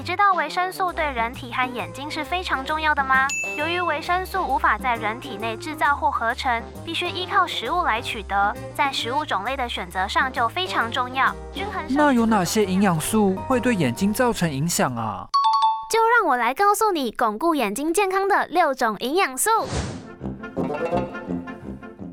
你知道维生素对人体和眼睛是非常重要的吗？由于维生素无法在人体内制造或合成，必须依靠食物来取得，在食物种类的选择上就非常重要。均衡那有哪些营养素会对眼睛造成影响啊？就让我来告诉你，巩固眼睛健康的六种营养素。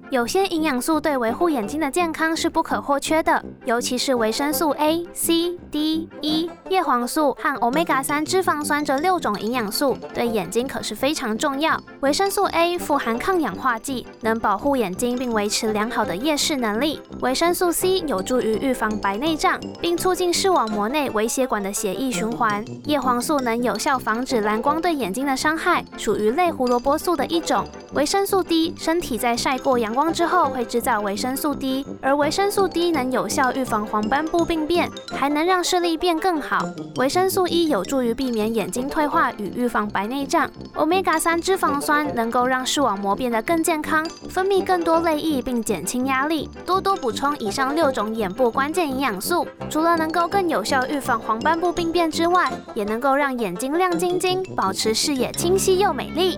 有些营养素对维护眼睛的健康是不可或缺的，尤其是维生素 A、C、D、E、叶黄素和 Omega 三脂肪酸这六种营养素对眼睛可是非常重要。维生素 A 富含抗氧化剂，能保护眼睛并维持良好的夜视能力。维生素 C 有助于预防白内障，并促进视网膜内微血管的血液循环。叶黄素能有效防止蓝光对眼睛的伤害，属于类胡萝卜素的一种。维生素 D，身体在晒过阳光之后会制造维生素 D，而维生素 D 能有效预防黄斑部病变，还能让视力变更好。维生素 E 有助于避免眼睛退化与预防白内障。Omega 三脂肪酸能够让视网膜变得更健康，分泌更多泪液并减轻压力。多多补充以上六种眼部关键营养素，除了能够更有效预防黄斑部病变之外，也能够让眼睛亮晶晶，保持视野清晰又美丽。